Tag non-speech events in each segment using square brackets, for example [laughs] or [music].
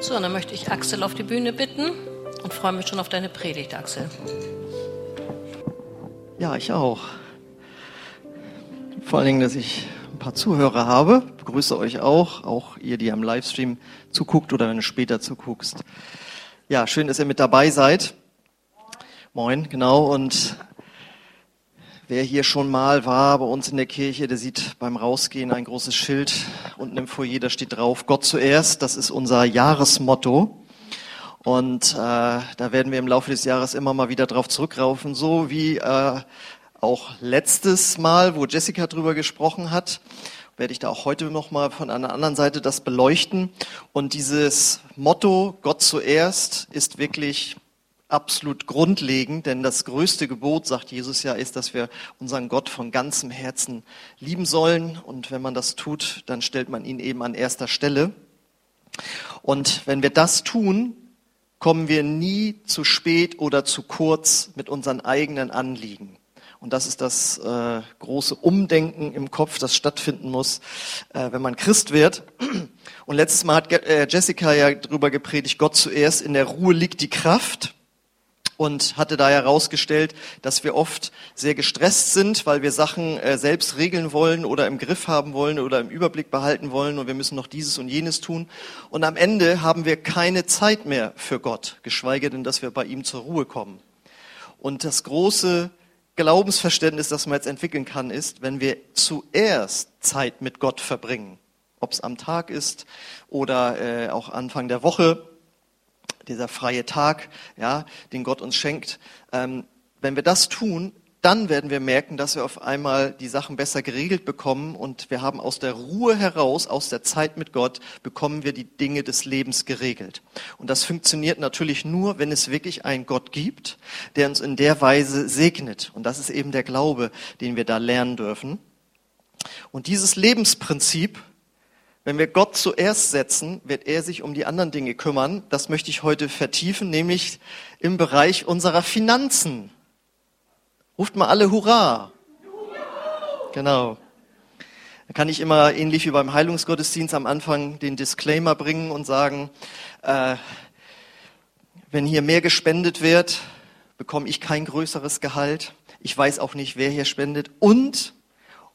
So, dann möchte ich Axel auf die Bühne bitten und freue mich schon auf deine Predigt, Axel. Ja, ich auch. Vor allen Dingen, dass ich ein paar Zuhörer habe. Ich begrüße euch auch, auch ihr, die am Livestream zuguckt oder wenn du später zuguckst. Ja, schön, dass ihr mit dabei seid. Moin, genau. Und wer hier schon mal war bei uns in der Kirche, der sieht beim Rausgehen ein großes Schild unten im Foyer, da steht drauf, Gott zuerst. Das ist unser Jahresmotto. Und äh, da werden wir im Laufe des Jahres immer mal wieder drauf zurückraufen, so wie äh, auch letztes Mal, wo Jessica drüber gesprochen hat, werde ich da auch heute noch mal von einer anderen Seite das beleuchten. Und dieses Motto Gott zuerst ist wirklich absolut grundlegend, denn das größte Gebot, sagt Jesus ja, ist, dass wir unseren Gott von ganzem Herzen lieben sollen. Und wenn man das tut, dann stellt man ihn eben an erster Stelle. Und wenn wir das tun, kommen wir nie zu spät oder zu kurz mit unseren eigenen Anliegen. Und das ist das äh, große Umdenken im Kopf, das stattfinden muss, äh, wenn man Christ wird. Und letztes Mal hat äh, Jessica ja darüber gepredigt, Gott zuerst, in der Ruhe liegt die Kraft und hatte da herausgestellt, dass wir oft sehr gestresst sind, weil wir Sachen äh, selbst regeln wollen oder im Griff haben wollen oder im Überblick behalten wollen und wir müssen noch dieses und jenes tun. Und am Ende haben wir keine Zeit mehr für Gott, geschweige denn, dass wir bei ihm zur Ruhe kommen. Und das große Glaubensverständnis, das man jetzt entwickeln kann, ist, wenn wir zuerst Zeit mit Gott verbringen, ob es am Tag ist oder äh, auch Anfang der Woche, dieser freie Tag, ja, den Gott uns schenkt. Ähm, wenn wir das tun, dann werden wir merken, dass wir auf einmal die Sachen besser geregelt bekommen und wir haben aus der Ruhe heraus, aus der Zeit mit Gott, bekommen wir die Dinge des Lebens geregelt. Und das funktioniert natürlich nur, wenn es wirklich einen Gott gibt, der uns in der Weise segnet. Und das ist eben der Glaube, den wir da lernen dürfen. Und dieses Lebensprinzip, wenn wir Gott zuerst setzen, wird er sich um die anderen Dinge kümmern. Das möchte ich heute vertiefen, nämlich im Bereich unserer Finanzen. Ruft mal alle Hurra. Genau. Da kann ich immer ähnlich wie beim Heilungsgottesdienst am Anfang den Disclaimer bringen und sagen, äh, wenn hier mehr gespendet wird, bekomme ich kein größeres Gehalt. Ich weiß auch nicht, wer hier spendet. Und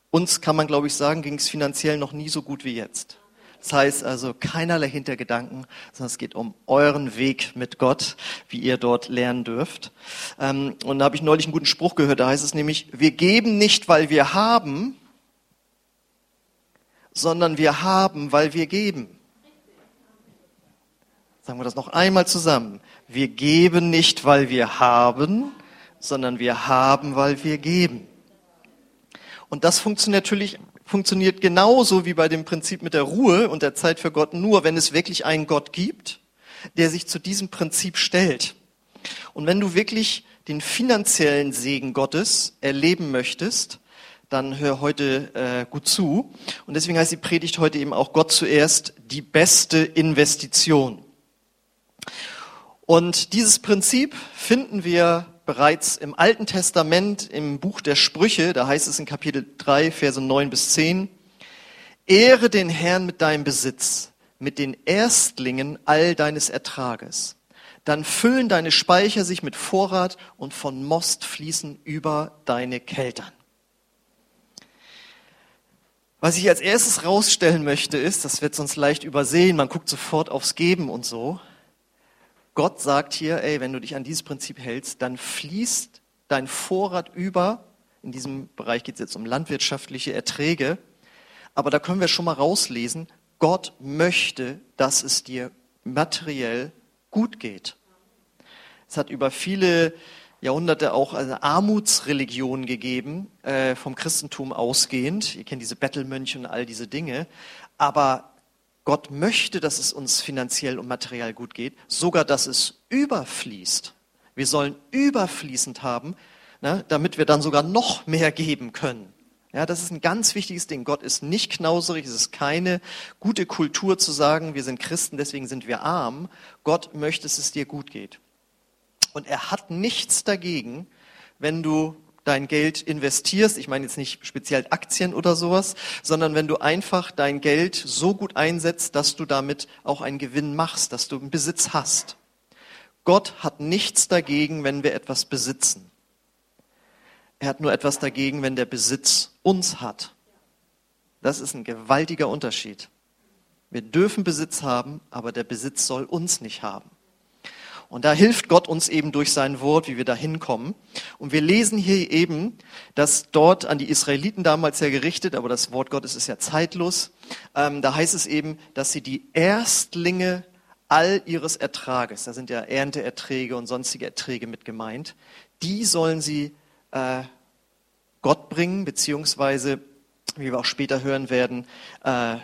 uns kann man, glaube ich, sagen, ging es finanziell noch nie so gut wie jetzt. Das heißt also keinerlei Hintergedanken, sondern es geht um euren Weg mit Gott, wie ihr dort lernen dürft. Ähm, und da habe ich neulich einen guten Spruch gehört, da heißt es nämlich, wir geben nicht, weil wir haben, sondern wir haben, weil wir geben. Sagen wir das noch einmal zusammen. Wir geben nicht, weil wir haben, sondern wir haben, weil wir geben. Und das funktioniert natürlich funktioniert genauso wie bei dem Prinzip mit der Ruhe und der Zeit für Gott nur, wenn es wirklich einen Gott gibt, der sich zu diesem Prinzip stellt. Und wenn du wirklich den finanziellen Segen Gottes erleben möchtest, dann hör heute äh, gut zu. Und deswegen heißt die Predigt heute eben auch Gott zuerst die beste Investition. Und dieses Prinzip finden wir bereits im Alten Testament, im Buch der Sprüche, da heißt es in Kapitel 3, Verse 9 bis 10, Ehre den Herrn mit deinem Besitz, mit den Erstlingen all deines Ertrages. Dann füllen deine Speicher sich mit Vorrat und von Most fließen über deine Keltern. Was ich als erstes rausstellen möchte, ist, das wird sonst leicht übersehen, man guckt sofort aufs Geben und so, Gott sagt hier, ey, wenn du dich an dieses Prinzip hältst, dann fließt dein Vorrat über. In diesem Bereich geht es jetzt um landwirtschaftliche Erträge. Aber da können wir schon mal rauslesen, Gott möchte, dass es dir materiell gut geht. Es hat über viele Jahrhunderte auch eine Armutsreligion gegeben, äh, vom Christentum ausgehend. Ihr kennt diese Bettelmönche und all diese Dinge. Aber Gott möchte, dass es uns finanziell und materiell gut geht, sogar dass es überfließt. Wir sollen überfließend haben, ne, damit wir dann sogar noch mehr geben können. Ja, das ist ein ganz wichtiges Ding. Gott ist nicht knauserig, es ist keine gute Kultur zu sagen, wir sind Christen, deswegen sind wir arm. Gott möchte, dass es dir gut geht. Und er hat nichts dagegen, wenn du dein Geld investierst, ich meine jetzt nicht speziell Aktien oder sowas, sondern wenn du einfach dein Geld so gut einsetzt, dass du damit auch einen Gewinn machst, dass du einen Besitz hast. Gott hat nichts dagegen, wenn wir etwas besitzen. Er hat nur etwas dagegen, wenn der Besitz uns hat. Das ist ein gewaltiger Unterschied. Wir dürfen Besitz haben, aber der Besitz soll uns nicht haben. Und da hilft Gott uns eben durch sein Wort, wie wir da hinkommen. Und wir lesen hier eben, dass dort an die Israeliten damals ja gerichtet, aber das Wort Gottes ist ja zeitlos, ähm, da heißt es eben, dass sie die Erstlinge all ihres Ertrages, da sind ja Ernteerträge und sonstige Erträge mit gemeint, die sollen sie äh, Gott bringen, beziehungsweise, wie wir auch später hören werden, äh,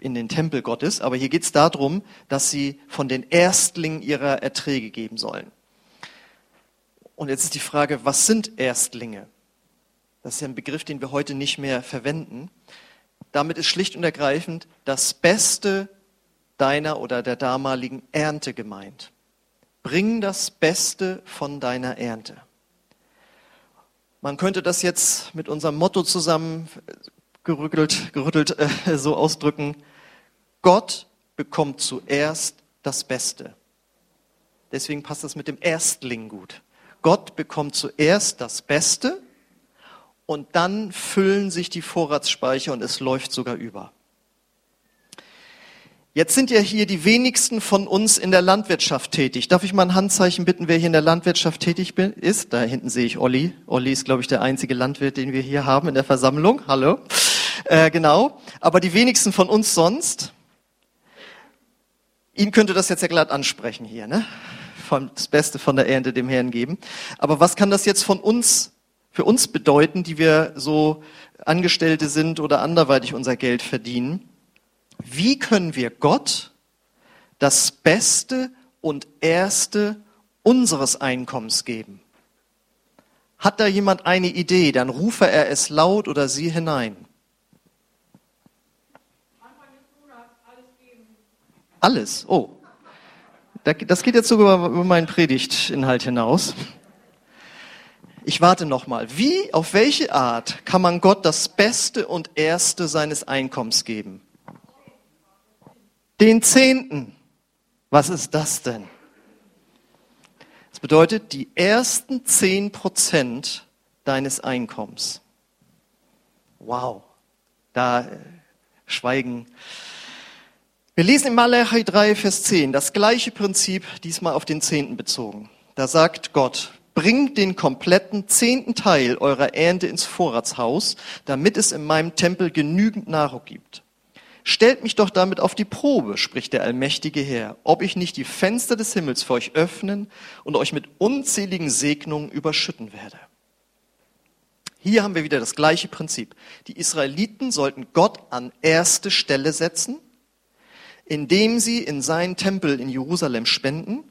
in den Tempel Gottes, aber hier geht es darum, dass sie von den Erstlingen ihrer Erträge geben sollen. Und jetzt ist die Frage, was sind Erstlinge? Das ist ja ein Begriff, den wir heute nicht mehr verwenden. Damit ist schlicht und ergreifend das Beste deiner oder der damaligen Ernte gemeint. Bring das Beste von deiner Ernte. Man könnte das jetzt mit unserem Motto zusammen gerüttelt, gerüttelt äh, so ausdrücken. Gott bekommt zuerst das Beste. Deswegen passt das mit dem Erstling gut. Gott bekommt zuerst das Beste und dann füllen sich die Vorratsspeicher und es läuft sogar über. Jetzt sind ja hier die wenigsten von uns in der Landwirtschaft tätig. Darf ich mal ein Handzeichen bitten, wer hier in der Landwirtschaft tätig ist? Da hinten sehe ich Olli. Olli ist, glaube ich, der einzige Landwirt, den wir hier haben in der Versammlung. Hallo. Äh, genau. Aber die wenigsten von uns sonst. Ihn könnte das jetzt ja glatt ansprechen hier, ne? Das Beste von der Ernte dem Herrn geben. Aber was kann das jetzt von uns, für uns bedeuten, die wir so Angestellte sind oder anderweitig unser Geld verdienen? Wie können wir Gott das Beste und Erste unseres Einkommens geben? Hat da jemand eine Idee, dann rufe er es laut oder sie hinein. Alles. Oh. Das geht jetzt sogar über meinen Predigtinhalt hinaus. Ich warte nochmal. Wie, auf welche Art kann man Gott das Beste und Erste seines Einkommens geben? Den Zehnten. Was ist das denn? Das bedeutet die ersten zehn Prozent deines Einkommens. Wow. Da äh, schweigen wir lesen in Malachi 3, Vers 10 das gleiche Prinzip, diesmal auf den Zehnten bezogen. Da sagt Gott, bringt den kompletten zehnten Teil eurer Ernte ins Vorratshaus, damit es in meinem Tempel genügend Nahrung gibt. Stellt mich doch damit auf die Probe, spricht der allmächtige Herr, ob ich nicht die Fenster des Himmels für euch öffnen und euch mit unzähligen Segnungen überschütten werde. Hier haben wir wieder das gleiche Prinzip. Die Israeliten sollten Gott an erste Stelle setzen indem sie in seinen Tempel in Jerusalem spenden.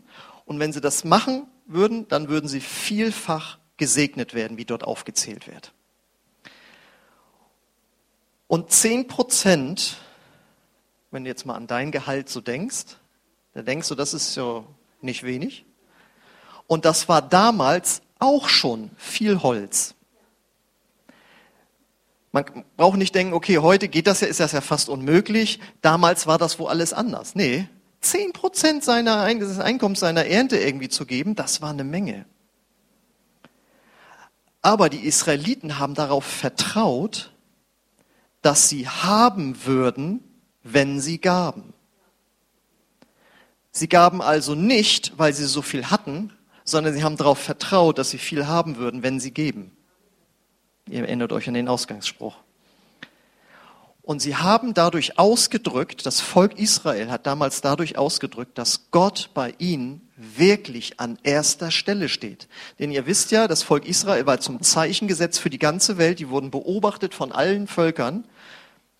Und wenn sie das machen würden, dann würden sie vielfach gesegnet werden, wie dort aufgezählt wird. Und zehn Prozent, wenn du jetzt mal an dein Gehalt so denkst, da denkst du, das ist ja nicht wenig. Und das war damals auch schon viel Holz. Man braucht nicht denken, okay, heute geht das ja, ist das ja fast unmöglich. Damals war das wo alles anders. Nee, zehn Prozent seiner des Einkommens seiner Ernte irgendwie zu geben, das war eine Menge. Aber die Israeliten haben darauf vertraut, dass sie haben würden, wenn sie gaben. Sie gaben also nicht, weil sie so viel hatten, sondern sie haben darauf vertraut, dass sie viel haben würden, wenn sie geben. Ihr erinnert euch an den Ausgangsspruch. Und sie haben dadurch ausgedrückt, das Volk Israel hat damals dadurch ausgedrückt, dass Gott bei ihnen wirklich an erster Stelle steht. Denn ihr wisst ja, das Volk Israel war zum Zeichen gesetzt für die ganze Welt, die wurden beobachtet von allen Völkern.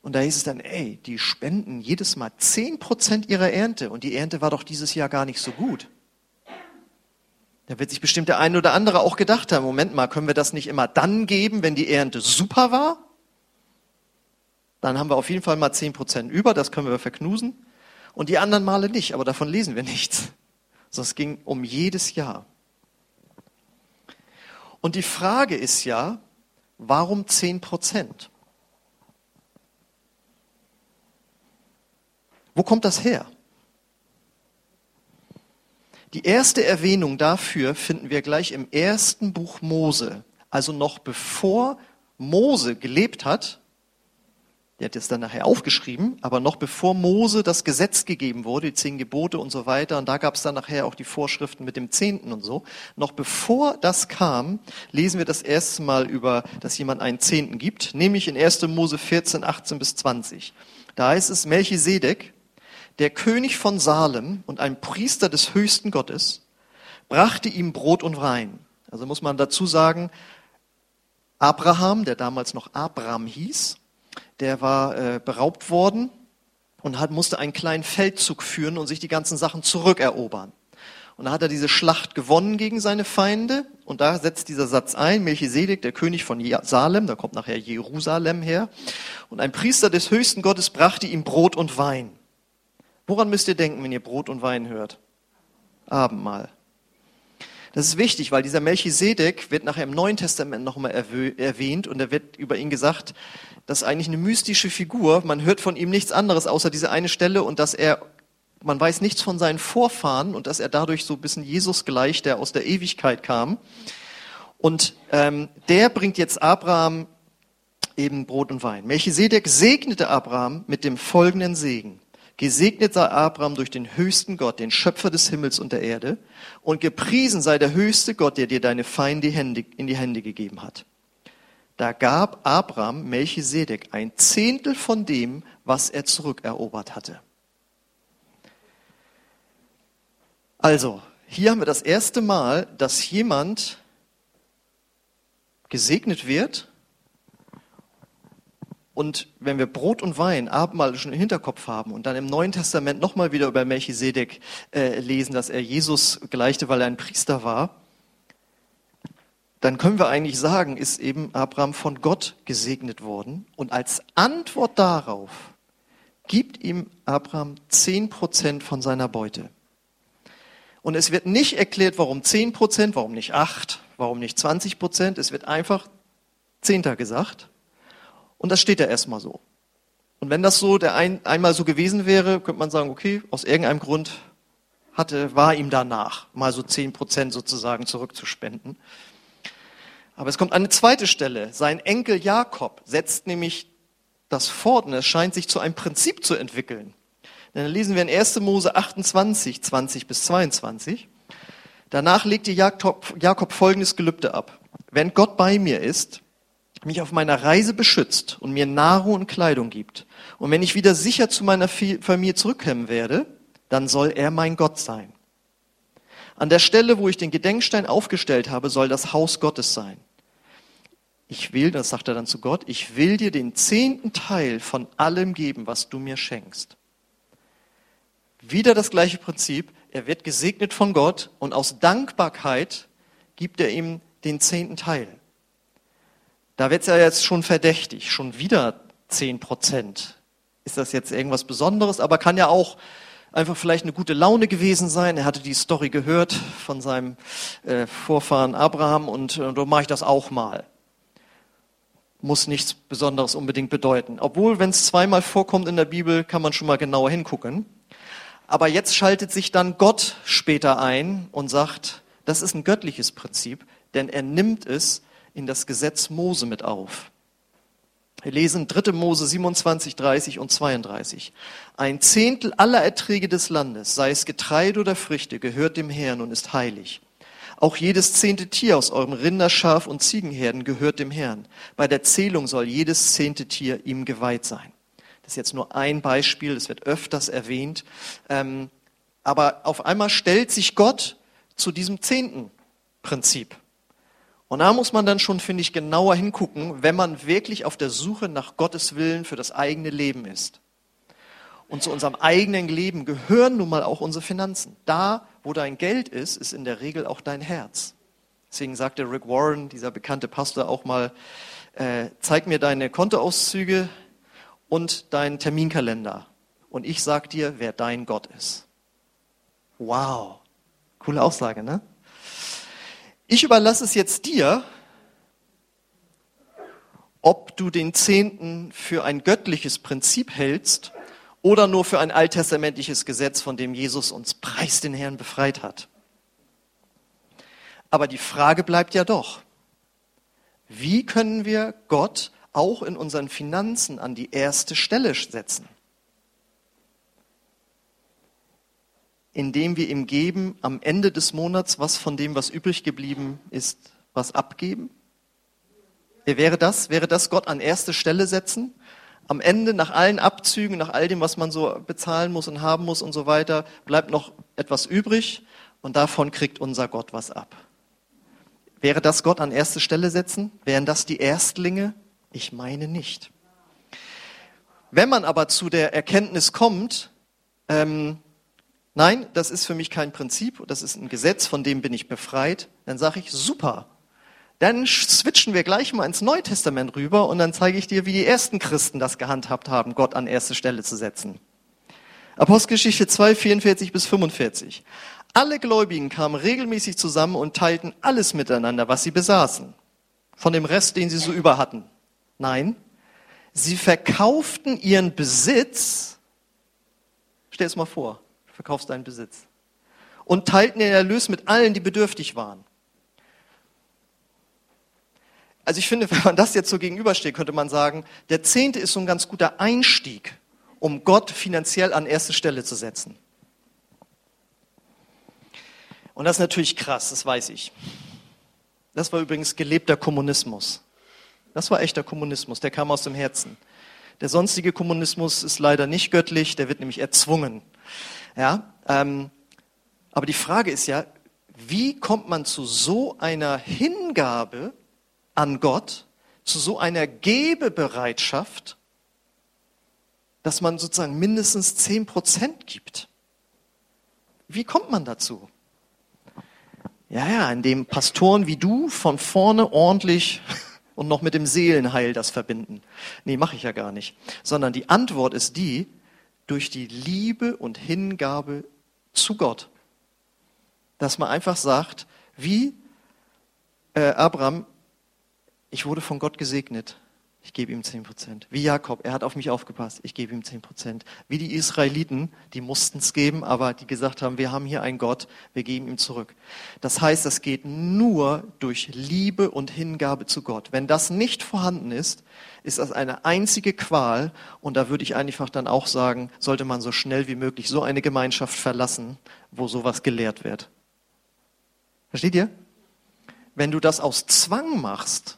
Und da hieß es dann, ey, die spenden jedes Mal zehn Prozent ihrer Ernte und die Ernte war doch dieses Jahr gar nicht so gut. Da wird sich bestimmt der eine oder andere auch gedacht haben, Moment mal, können wir das nicht immer dann geben, wenn die Ernte super war? Dann haben wir auf jeden Fall mal zehn Prozent über, das können wir verknusen. Und die anderen Male nicht, aber davon lesen wir nichts. So, es ging um jedes Jahr. Und die Frage ist ja, warum 10 Prozent? Wo kommt das her? Die erste Erwähnung dafür finden wir gleich im ersten Buch Mose, also noch bevor Mose gelebt hat. Der hat es dann nachher aufgeschrieben, aber noch bevor Mose das Gesetz gegeben wurde, die zehn Gebote und so weiter, und da gab es dann nachher auch die Vorschriften mit dem Zehnten und so. Noch bevor das kam, lesen wir das erste Mal über, dass jemand einen Zehnten gibt, nämlich in 1. Mose 14, 18 bis 20. Da heißt es, Melchisedek, der König von Salem und ein Priester des höchsten Gottes, brachte ihm Brot und Wein. Also muss man dazu sagen, Abraham, der damals noch Abraham hieß, der war äh, beraubt worden und hat, musste einen kleinen Feldzug führen und sich die ganzen Sachen zurückerobern. Und da hat er diese Schlacht gewonnen gegen seine Feinde. Und da setzt dieser Satz ein, Melchisedek, der König von Salem, da kommt nachher Jerusalem her. Und ein Priester des höchsten Gottes brachte ihm Brot und Wein. Woran müsst ihr denken, wenn ihr Brot und Wein hört? Abendmahl. Das ist wichtig, weil dieser Melchisedek wird nachher im Neuen Testament nochmal erwähnt und da wird über ihn gesagt, das ist eigentlich eine mystische Figur. Man hört von ihm nichts anderes außer diese eine Stelle und dass er, man weiß nichts von seinen Vorfahren und dass er dadurch so ein bisschen Jesus gleicht, der aus der Ewigkeit kam. Und ähm, der bringt jetzt Abraham eben Brot und Wein. Melchisedek segnete Abraham mit dem folgenden Segen. Gesegnet sei Abraham durch den höchsten Gott, den Schöpfer des Himmels und der Erde, und gepriesen sei der höchste Gott, der dir deine Feinde in die Hände gegeben hat. Da gab Abraham Melchisedek ein Zehntel von dem, was er zurückerobert hatte. Also, hier haben wir das erste Mal, dass jemand gesegnet wird. Und wenn wir Brot und Wein, Abendmahl schon im Hinterkopf haben und dann im Neuen Testament nochmal wieder über Melchisedek äh, lesen, dass er Jesus gleichte, weil er ein Priester war, dann können wir eigentlich sagen, ist eben Abraham von Gott gesegnet worden. Und als Antwort darauf gibt ihm Abraham zehn Prozent von seiner Beute. Und es wird nicht erklärt, warum zehn Prozent, warum nicht acht, warum nicht 20 Prozent. Es wird einfach Zehnter gesagt. Und das steht da erstmal so. Und wenn das so der ein, einmal so gewesen wäre, könnte man sagen, okay, aus irgendeinem Grund hatte, war ihm danach, mal so zehn Prozent sozusagen zurückzuspenden. Aber es kommt eine zweite Stelle. Sein Enkel Jakob setzt nämlich das fort und es scheint sich zu einem Prinzip zu entwickeln. Denn dann lesen wir in 1. Mose 28, 20 bis 22. Danach legte Jakob folgendes Gelübde ab. Wenn Gott bei mir ist, mich auf meiner Reise beschützt und mir Nahrung und Kleidung gibt, und wenn ich wieder sicher zu meiner Familie zurückkommen werde, dann soll er mein Gott sein. An der Stelle, wo ich den Gedenkstein aufgestellt habe, soll das Haus Gottes sein ich will, das sagt er dann zu Gott, ich will dir den zehnten Teil von allem geben, was du mir schenkst. Wieder das gleiche Prinzip, er wird gesegnet von Gott und aus Dankbarkeit gibt er ihm den zehnten Teil. Da wird es ja jetzt schon verdächtig, schon wieder zehn Prozent. Ist das jetzt irgendwas Besonderes? Aber kann ja auch einfach vielleicht eine gute Laune gewesen sein. Er hatte die Story gehört von seinem äh, Vorfahren Abraham und äh, da mache ich das auch mal muss nichts Besonderes unbedingt bedeuten. Obwohl, wenn es zweimal vorkommt in der Bibel, kann man schon mal genauer hingucken. Aber jetzt schaltet sich dann Gott später ein und sagt, das ist ein göttliches Prinzip, denn er nimmt es in das Gesetz Mose mit auf. Wir lesen 3. Mose 27, 30 und 32. Ein Zehntel aller Erträge des Landes, sei es Getreide oder Früchte, gehört dem Herrn und ist heilig. Auch jedes zehnte Tier aus eurem Rinder, Schaf und Ziegenherden gehört dem Herrn. Bei der Zählung soll jedes zehnte Tier ihm geweiht sein. Das ist jetzt nur ein Beispiel, das wird öfters erwähnt. Ähm, aber auf einmal stellt sich Gott zu diesem zehnten Prinzip. Und da muss man dann schon, finde ich, genauer hingucken, wenn man wirklich auf der Suche nach Gottes Willen für das eigene Leben ist. Und zu unserem eigenen Leben gehören nun mal auch unsere Finanzen. Da, wo dein Geld ist, ist in der Regel auch dein Herz. Deswegen sagte Rick Warren, dieser bekannte Pastor, auch mal, äh, zeig mir deine Kontoauszüge und deinen Terminkalender. Und ich sag dir, wer dein Gott ist. Wow. Coole Aussage, ne? Ich überlasse es jetzt dir, ob du den Zehnten für ein göttliches Prinzip hältst oder nur für ein alttestamentliches Gesetz, von dem Jesus uns preis den Herrn befreit hat. Aber die Frage bleibt ja doch, wie können wir Gott auch in unseren Finanzen an die erste Stelle setzen? Indem wir ihm geben, am Ende des Monats, was von dem, was übrig geblieben ist, was abgeben? Wäre das, wäre das Gott an erste Stelle setzen? Am Ende, nach allen Abzügen, nach all dem, was man so bezahlen muss und haben muss und so weiter, bleibt noch etwas übrig und davon kriegt unser Gott was ab. Wäre das Gott an erste Stelle setzen? Wären das die Erstlinge? Ich meine nicht. Wenn man aber zu der Erkenntnis kommt, ähm, nein, das ist für mich kein Prinzip, das ist ein Gesetz, von dem bin ich befreit, dann sage ich, super, dann switchen wir gleich mal ins Neue Testament rüber und dann zeige ich dir, wie die ersten Christen das gehandhabt haben, Gott an erste Stelle zu setzen. Apostelgeschichte 2, 44 bis 45. Alle Gläubigen kamen regelmäßig zusammen und teilten alles miteinander, was sie besaßen. Von dem Rest, den sie so über hatten. Nein, sie verkauften ihren Besitz. Stell es mal vor, verkaufst deinen Besitz. Und teilten den Erlös mit allen, die bedürftig waren. Also ich finde, [laughs] wenn man das jetzt so gegenübersteht, könnte man sagen, der Zehnte ist so ein ganz guter Einstieg, um Gott finanziell an erste Stelle zu setzen. Und das ist natürlich krass, das weiß ich. Das war übrigens gelebter Kommunismus. Das war echter Kommunismus, der kam aus dem Herzen. Der sonstige Kommunismus ist leider nicht göttlich, der wird nämlich erzwungen. Ja, ähm, aber die Frage ist ja, wie kommt man zu so einer Hingabe an Gott, zu so einer Gebebereitschaft, dass man sozusagen mindestens zehn Prozent gibt. Wie kommt man dazu? Ja, ja, indem Pastoren wie du von vorne ordentlich [laughs] und noch mit dem Seelenheil das verbinden. Nee, mache ich ja gar nicht. Sondern die Antwort ist die, durch die Liebe und Hingabe zu Gott. Dass man einfach sagt, wie äh, Abraham, ich wurde von Gott gesegnet. Ich gebe ihm zehn Prozent. Wie Jakob, er hat auf mich aufgepasst. Ich gebe ihm zehn Prozent. Wie die Israeliten, die mussten es geben, aber die gesagt haben, wir haben hier einen Gott, wir geben ihm zurück. Das heißt, das geht nur durch Liebe und Hingabe zu Gott. Wenn das nicht vorhanden ist, ist das eine einzige Qual und da würde ich einfach dann auch sagen, sollte man so schnell wie möglich so eine Gemeinschaft verlassen, wo sowas gelehrt wird. Versteht ihr? Wenn du das aus Zwang machst,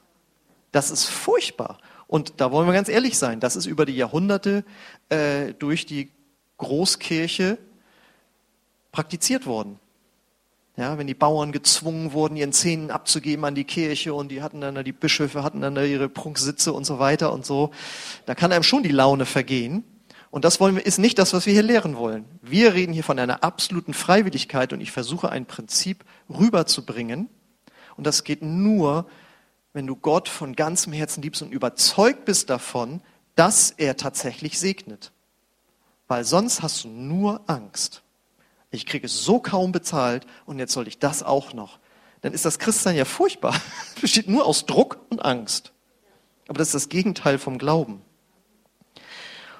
das ist furchtbar. Und da wollen wir ganz ehrlich sein, das ist über die Jahrhunderte äh, durch die Großkirche praktiziert worden. Ja, wenn die Bauern gezwungen wurden, ihren Zähnen abzugeben an die Kirche und die hatten dann, die Bischöfe hatten dann ihre Prunksitze und so weiter und so, da kann einem schon die Laune vergehen. Und das wollen wir, ist nicht das, was wir hier lehren wollen. Wir reden hier von einer absoluten Freiwilligkeit und ich versuche ein Prinzip rüberzubringen. Und das geht nur, wenn du Gott von ganzem Herzen liebst und überzeugt bist davon, dass er tatsächlich segnet. Weil sonst hast du nur Angst. Ich kriege es so kaum bezahlt und jetzt soll ich das auch noch. Dann ist das Christsein ja furchtbar. Es [laughs] besteht nur aus Druck und Angst. Aber das ist das Gegenteil vom Glauben.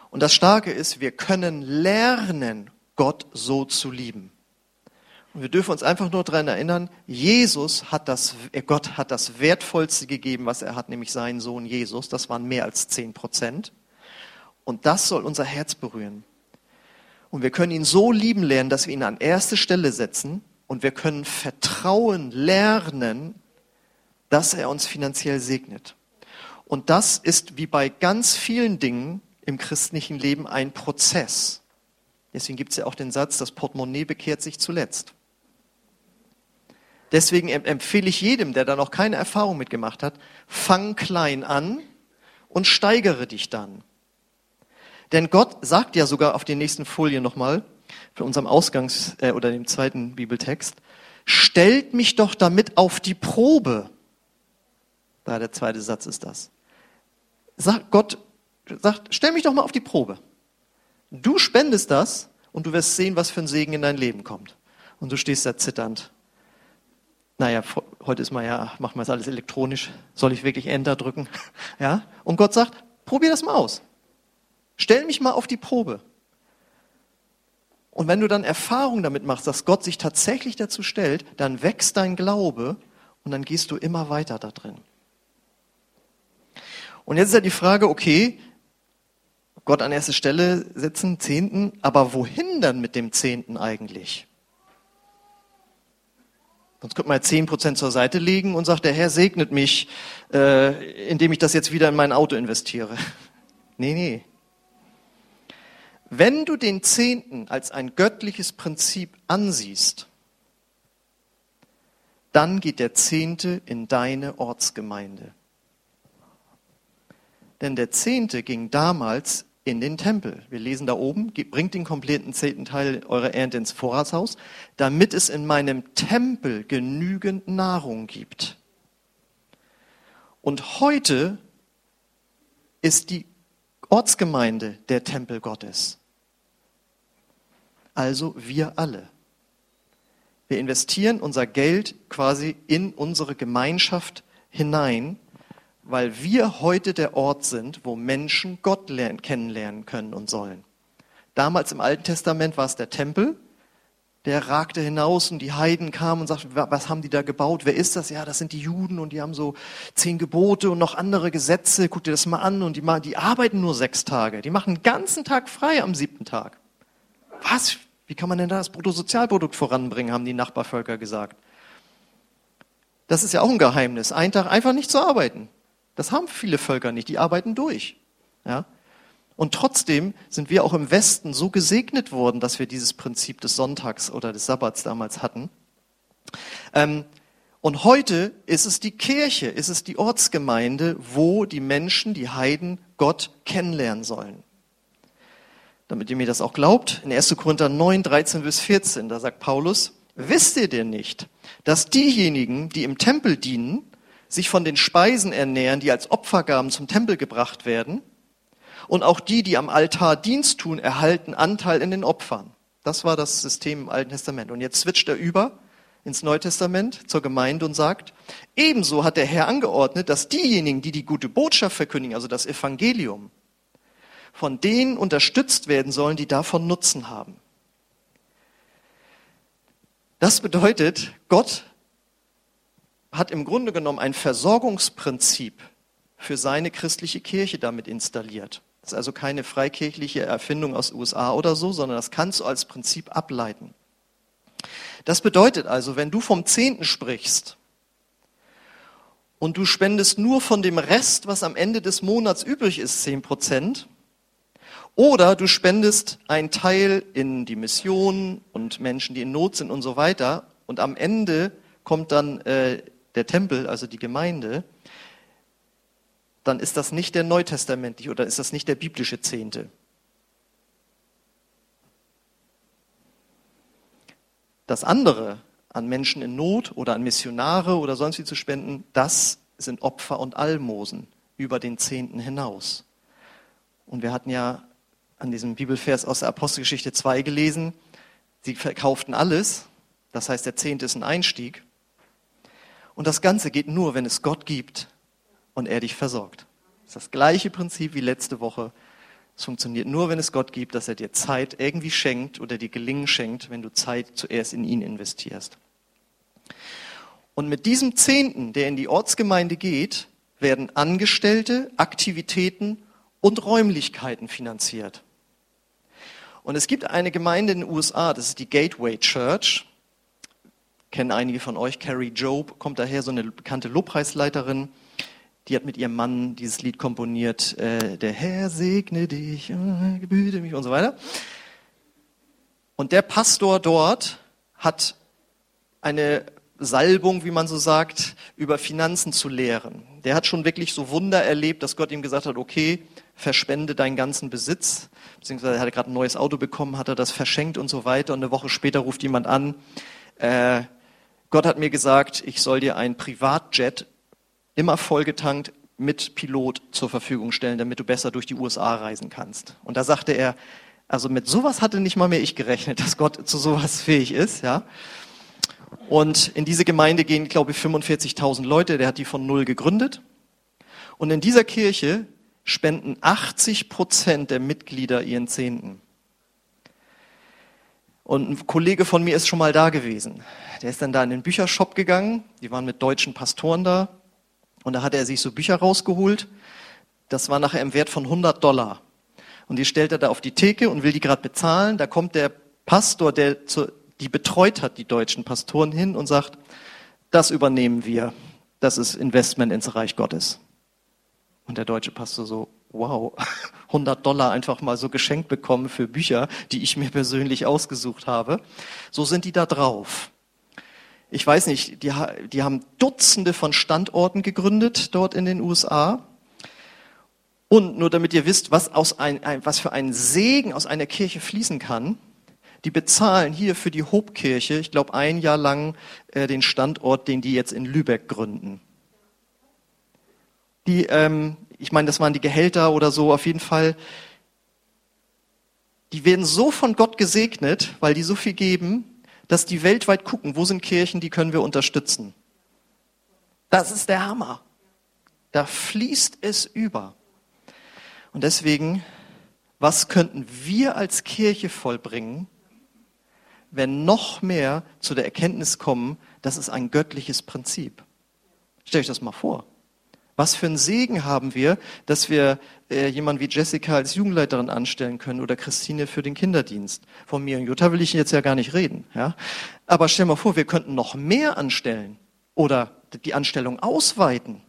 Und das Starke ist, wir können lernen, Gott so zu lieben. Und wir dürfen uns einfach nur daran erinnern, Jesus hat das, äh, Gott hat das Wertvollste gegeben, was er hat, nämlich seinen Sohn Jesus. Das waren mehr als zehn Prozent. Und das soll unser Herz berühren. Und wir können ihn so lieben lernen, dass wir ihn an erste Stelle setzen und wir können Vertrauen lernen, dass er uns finanziell segnet. Und das ist wie bei ganz vielen Dingen im christlichen Leben ein Prozess. Deswegen gibt es ja auch den Satz, das Portemonnaie bekehrt sich zuletzt. Deswegen empfehle ich jedem, der da noch keine Erfahrung mitgemacht hat, fang klein an und steigere dich dann. Denn Gott sagt ja sogar auf den nächsten Folien nochmal, für unserem Ausgangs- äh, oder dem zweiten Bibeltext, stellt mich doch damit auf die Probe. Da der zweite Satz ist das. Sagt Gott, sagt, stell mich doch mal auf die Probe. Du spendest das und du wirst sehen, was für ein Segen in dein Leben kommt. Und du stehst da zitternd naja, heute ist man ja, machen wir es alles elektronisch. Soll ich wirklich Enter drücken? [laughs] Ja? Und Gott sagt, probier das mal aus. Stell mich mal auf die Probe. Und wenn du dann Erfahrung damit machst, dass Gott sich tatsächlich dazu stellt, dann wächst dein Glaube und dann gehst du immer weiter da drin. Und jetzt ist ja die Frage, okay, Gott an erste Stelle setzen, Zehnten, aber wohin dann mit dem Zehnten eigentlich? Sonst könnte man ja zehn Prozent zur Seite legen und sagt, der Herr segnet mich, äh, indem ich das jetzt wieder in mein Auto investiere. [laughs] Nee, nee. Wenn du den Zehnten als ein göttliches Prinzip ansiehst, dann geht der Zehnte in deine Ortsgemeinde. Denn der Zehnte ging damals in den Tempel. Wir lesen da oben, bringt den kompletten zehnten Teil eurer Ernte ins Vorratshaus, damit es in meinem Tempel genügend Nahrung gibt. Und heute ist die Ortsgemeinde der Tempel Gottes also wir alle. Wir investieren unser Geld quasi in unsere Gemeinschaft hinein, weil wir heute der Ort sind, wo Menschen Gott lernen, kennenlernen können und sollen. Damals im Alten Testament war es der Tempel, der ragte hinaus und die Heiden kamen und sagten, was haben die da gebaut? Wer ist das? Ja, das sind die Juden und die haben so zehn Gebote und noch andere Gesetze. Guck dir das mal an und die, die arbeiten nur sechs Tage. Die machen den ganzen Tag frei am siebten Tag. Was? Wie kann man denn da das Bruttosozialprodukt voranbringen, haben die Nachbarvölker gesagt. Das ist ja auch ein Geheimnis. Einen Tag einfach nicht zu arbeiten. Das haben viele Völker nicht. Die arbeiten durch. Ja? Und trotzdem sind wir auch im Westen so gesegnet worden, dass wir dieses Prinzip des Sonntags oder des Sabbats damals hatten. Ähm, und heute ist es die Kirche, ist es die Ortsgemeinde, wo die Menschen, die Heiden, Gott kennenlernen sollen damit ihr mir das auch glaubt, in 1. Korinther 9, 13 bis 14, da sagt Paulus, wisst ihr denn nicht, dass diejenigen, die im Tempel dienen, sich von den Speisen ernähren, die als Opfergaben zum Tempel gebracht werden, und auch die, die am Altar Dienst tun, erhalten Anteil in den Opfern. Das war das System im Alten Testament. Und jetzt switcht er über ins Neue Testament zur Gemeinde und sagt, ebenso hat der Herr angeordnet, dass diejenigen, die die gute Botschaft verkündigen, also das Evangelium, von denen unterstützt werden sollen, die davon Nutzen haben. Das bedeutet, Gott hat im Grunde genommen ein Versorgungsprinzip für seine christliche Kirche damit installiert. Das ist also keine freikirchliche Erfindung aus USA oder so, sondern das kannst du als Prinzip ableiten. Das bedeutet also, wenn du vom Zehnten sprichst und du spendest nur von dem Rest, was am Ende des Monats übrig ist, zehn Prozent, oder du spendest einen Teil in die Mission und Menschen, die in Not sind und so weiter. Und am Ende kommt dann äh, der Tempel, also die Gemeinde. Dann ist das nicht der neutestamentliche oder ist das nicht der biblische Zehnte. Das andere, an Menschen in Not oder an Missionare oder sonst wie zu spenden, das sind Opfer und Almosen über den Zehnten hinaus. Und wir hatten ja an diesem Bibelvers aus der Apostelgeschichte 2 gelesen. Sie verkauften alles, das heißt, der Zehnte ist ein Einstieg. Und das Ganze geht nur, wenn es Gott gibt und er dich versorgt. Das ist das gleiche Prinzip wie letzte Woche. Es funktioniert nur, wenn es Gott gibt, dass er dir Zeit irgendwie schenkt oder dir Gelingen schenkt, wenn du Zeit zuerst in ihn investierst. Und mit diesem Zehnten, der in die Ortsgemeinde geht, werden Angestellte, Aktivitäten und Räumlichkeiten finanziert. Und es gibt eine Gemeinde in den USA, das ist die Gateway Church. Kennen einige von euch, Carrie Job, kommt daher, so eine bekannte Lobpreisleiterin. Die hat mit ihrem Mann dieses Lied komponiert, äh, der Herr segne dich, äh, gebüte mich und so weiter. Und der Pastor dort hat eine Salbung, wie man so sagt, über Finanzen zu lehren. Der hat schon wirklich so Wunder erlebt, dass Gott ihm gesagt hat, okay, verspende deinen ganzen Besitz, beziehungsweise er hatte gerade ein neues Auto bekommen, hat er das verschenkt und so weiter. Und eine Woche später ruft jemand an, äh, Gott hat mir gesagt, ich soll dir ein Privatjet immer vollgetankt mit Pilot zur Verfügung stellen, damit du besser durch die USA reisen kannst. Und da sagte er, also mit sowas hatte nicht mal mehr ich gerechnet, dass Gott zu sowas fähig ist, ja. Und in diese Gemeinde gehen, glaube ich, 45.000 Leute. Der hat die von null gegründet. Und in dieser Kirche spenden 80 Prozent der Mitglieder ihren Zehnten. Und ein Kollege von mir ist schon mal da gewesen. Der ist dann da in den Büchershop gegangen. Die waren mit deutschen Pastoren da. Und da hat er sich so Bücher rausgeholt. Das war nachher im Wert von 100 Dollar. Und die stellt er da auf die Theke und will die gerade bezahlen. Da kommt der Pastor, der zu, die betreut hat, die deutschen Pastoren hin und sagt, das übernehmen wir. Das ist Investment ins Reich Gottes. Und der deutsche Pastor so, wow, [laughs] 100 Dollar einfach mal so geschenkt bekommen für Bücher, die ich mir persönlich ausgesucht habe. So sind die da drauf. Ich weiß nicht, die, die haben Dutzende von Standorten gegründet dort in den USA. Und nur damit ihr wisst, was, aus ein, ein, was für ein Segen aus einer Kirche fließen kann, die bezahlen hier für die Hobkirche, ich glaube, ein Jahr lang äh, den Standort, den die jetzt in Lübeck gründen. Die, ähm, ich meine, das waren die Gehälter oder so, auf jeden Fall. Die werden so von Gott gesegnet, weil die so viel geben, dass die weltweit gucken, wo sind Kirchen, die können wir unterstützen. Das ist der Hammer. Da fließt es über. Und deswegen, was könnten wir als Kirche vollbringen, wenn noch mehr zu der Erkenntnis kommen, das ist ein göttliches Prinzip? Stellt euch das mal vor. Was für einen Segen haben wir, dass wir äh, jemanden wie Jessica als Jugendleiterin anstellen können oder Christine für den Kinderdienst. Von mir und Jutta will ich jetzt ja gar nicht reden. Ja? Aber stell mal vor, wir könnten noch mehr anstellen oder die Anstellung ausweiten.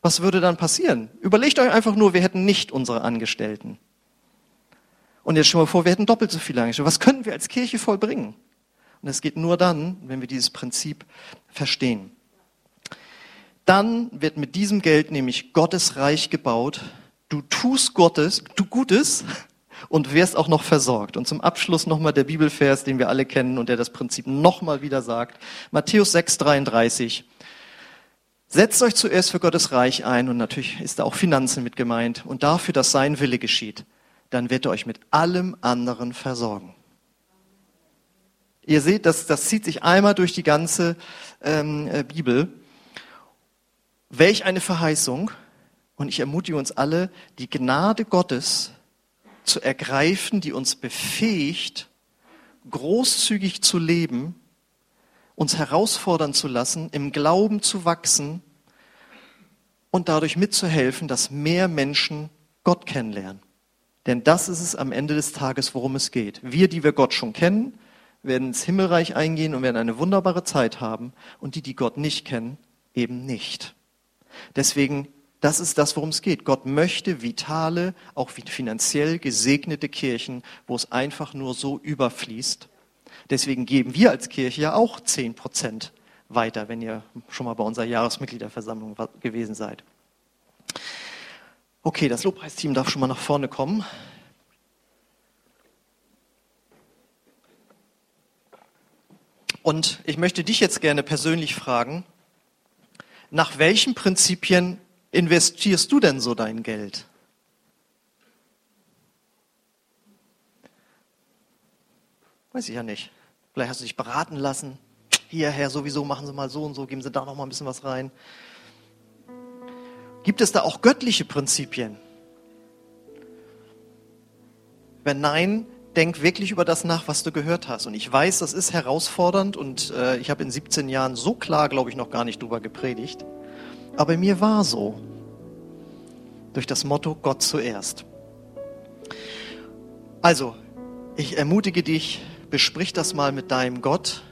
Was würde dann passieren? Überlegt euch einfach nur, wir hätten nicht unsere Angestellten. Und jetzt stell mal vor, wir hätten doppelt so viele Angestellte. Was könnten wir als Kirche vollbringen? Und es geht nur dann, wenn wir dieses Prinzip verstehen. Dann wird mit diesem Geld nämlich Gottes Reich gebaut. Du tust Gottes, du Gutes und wirst auch noch versorgt. Und zum Abschluss nochmal der Bibelvers, den wir alle kennen und der das Prinzip nochmal wieder sagt. Matthäus 6, 33. Setzt euch zuerst für Gottes Reich ein und natürlich ist da auch Finanzen mit gemeint und dafür, dass sein Wille geschieht. Dann wird er euch mit allem anderen versorgen. Ihr seht, das, das zieht sich einmal durch die ganze ähm, äh, Bibel. Welch eine Verheißung. Und ich ermutige uns alle, die Gnade Gottes zu ergreifen, die uns befähigt, großzügig zu leben, uns herausfordern zu lassen, im Glauben zu wachsen und dadurch mitzuhelfen, dass mehr Menschen Gott kennenlernen. Denn das ist es am Ende des Tages, worum es geht. Wir, die wir Gott schon kennen, werden ins Himmelreich eingehen und werden eine wunderbare Zeit haben und die, die Gott nicht kennen, eben nicht. Deswegen, das ist das, worum es geht. Gott möchte vitale, auch finanziell gesegnete Kirchen, wo es einfach nur so überfließt. Deswegen geben wir als Kirche ja auch zehn Prozent weiter, wenn ihr schon mal bei unserer Jahresmitgliederversammlung gewesen seid. Okay, das Lobpreisteam darf schon mal nach vorne kommen. Und ich möchte dich jetzt gerne persönlich fragen, nach welchen Prinzipien investierst du denn so dein Geld? Weiß ich ja nicht. Vielleicht hast du dich beraten lassen. Hierher sowieso machen Sie mal so und so, geben Sie da noch mal ein bisschen was rein. Gibt es da auch göttliche Prinzipien? Wenn nein, denk wirklich über das nach, was du gehört hast. Und ich weiß, das ist herausfordernd und äh, ich habe in 17 Jahren so klar, glaube ich, noch gar nicht drüber gepredigt. Aber mir war so. Durch das Motto Gott zuerst. Also, ich ermutige dich, besprich das mal mit deinem Gott.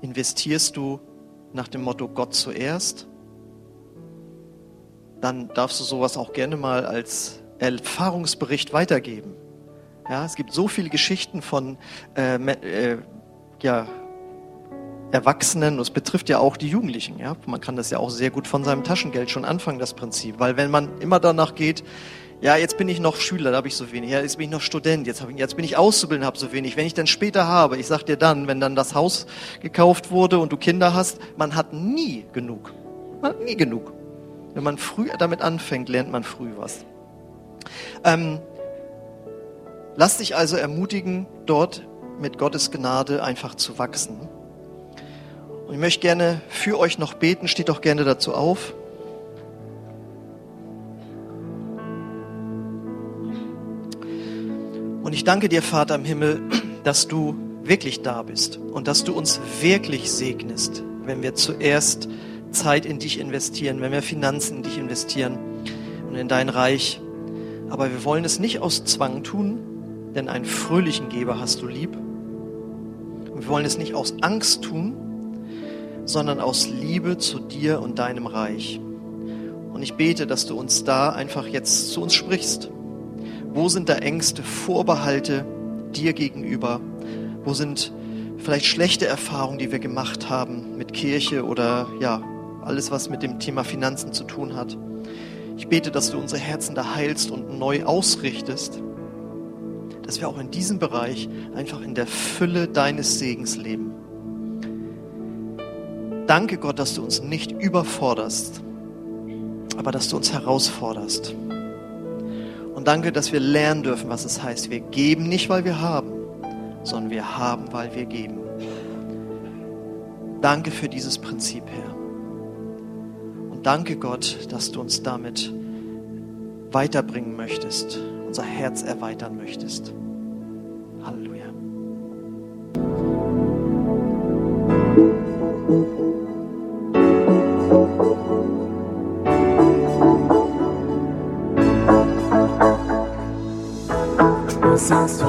Investierst du nach dem Motto Gott zuerst? Dann darfst du sowas auch gerne mal als Erfahrungsbericht weitergeben. Ja, es gibt so viele Geschichten von äh, äh, ja, Erwachsenen, und es betrifft ja auch die Jugendlichen. Ja? Man kann das ja auch sehr gut von seinem Taschengeld schon anfangen, das Prinzip. Weil wenn man immer danach geht, ja, jetzt bin ich noch Schüler, da habe ich so wenig, ja, jetzt bin ich noch Student, jetzt, ich, jetzt bin ich Auszubildender, habe so wenig. Wenn ich dann später habe, ich sag dir dann, wenn dann das Haus gekauft wurde und du Kinder hast, man hat nie genug. Man hat nie genug. Wenn man früh damit anfängt, lernt man früh was. Ähm, Lass dich also ermutigen, dort mit Gottes Gnade einfach zu wachsen. Und ich möchte gerne für euch noch beten, steht doch gerne dazu auf. Und ich danke dir, Vater im Himmel, dass du wirklich da bist und dass du uns wirklich segnest, wenn wir zuerst Zeit in dich investieren, wenn wir Finanzen in dich investieren und in dein Reich. Aber wir wollen es nicht aus Zwang tun, denn einen fröhlichen Geber hast du lieb. Und wir wollen es nicht aus Angst tun, sondern aus Liebe zu dir und deinem Reich. Und ich bete, dass du uns da einfach jetzt zu uns sprichst. Wo sind da Ängste, Vorbehalte dir gegenüber? Wo sind vielleicht schlechte Erfahrungen, die wir gemacht haben mit Kirche oder ja, alles, was mit dem Thema Finanzen zu tun hat? Ich bete, dass du unsere Herzen da heilst und neu ausrichtest, dass wir auch in diesem Bereich einfach in der Fülle deines Segens leben. Danke Gott, dass du uns nicht überforderst, aber dass du uns herausforderst. Und danke, dass wir lernen dürfen, was es heißt. Wir geben nicht, weil wir haben, sondern wir haben, weil wir geben. Danke für dieses Prinzip, Herr. Und danke Gott, dass du uns damit weiterbringen möchtest, unser Herz erweitern möchtest. Halleluja. Sounds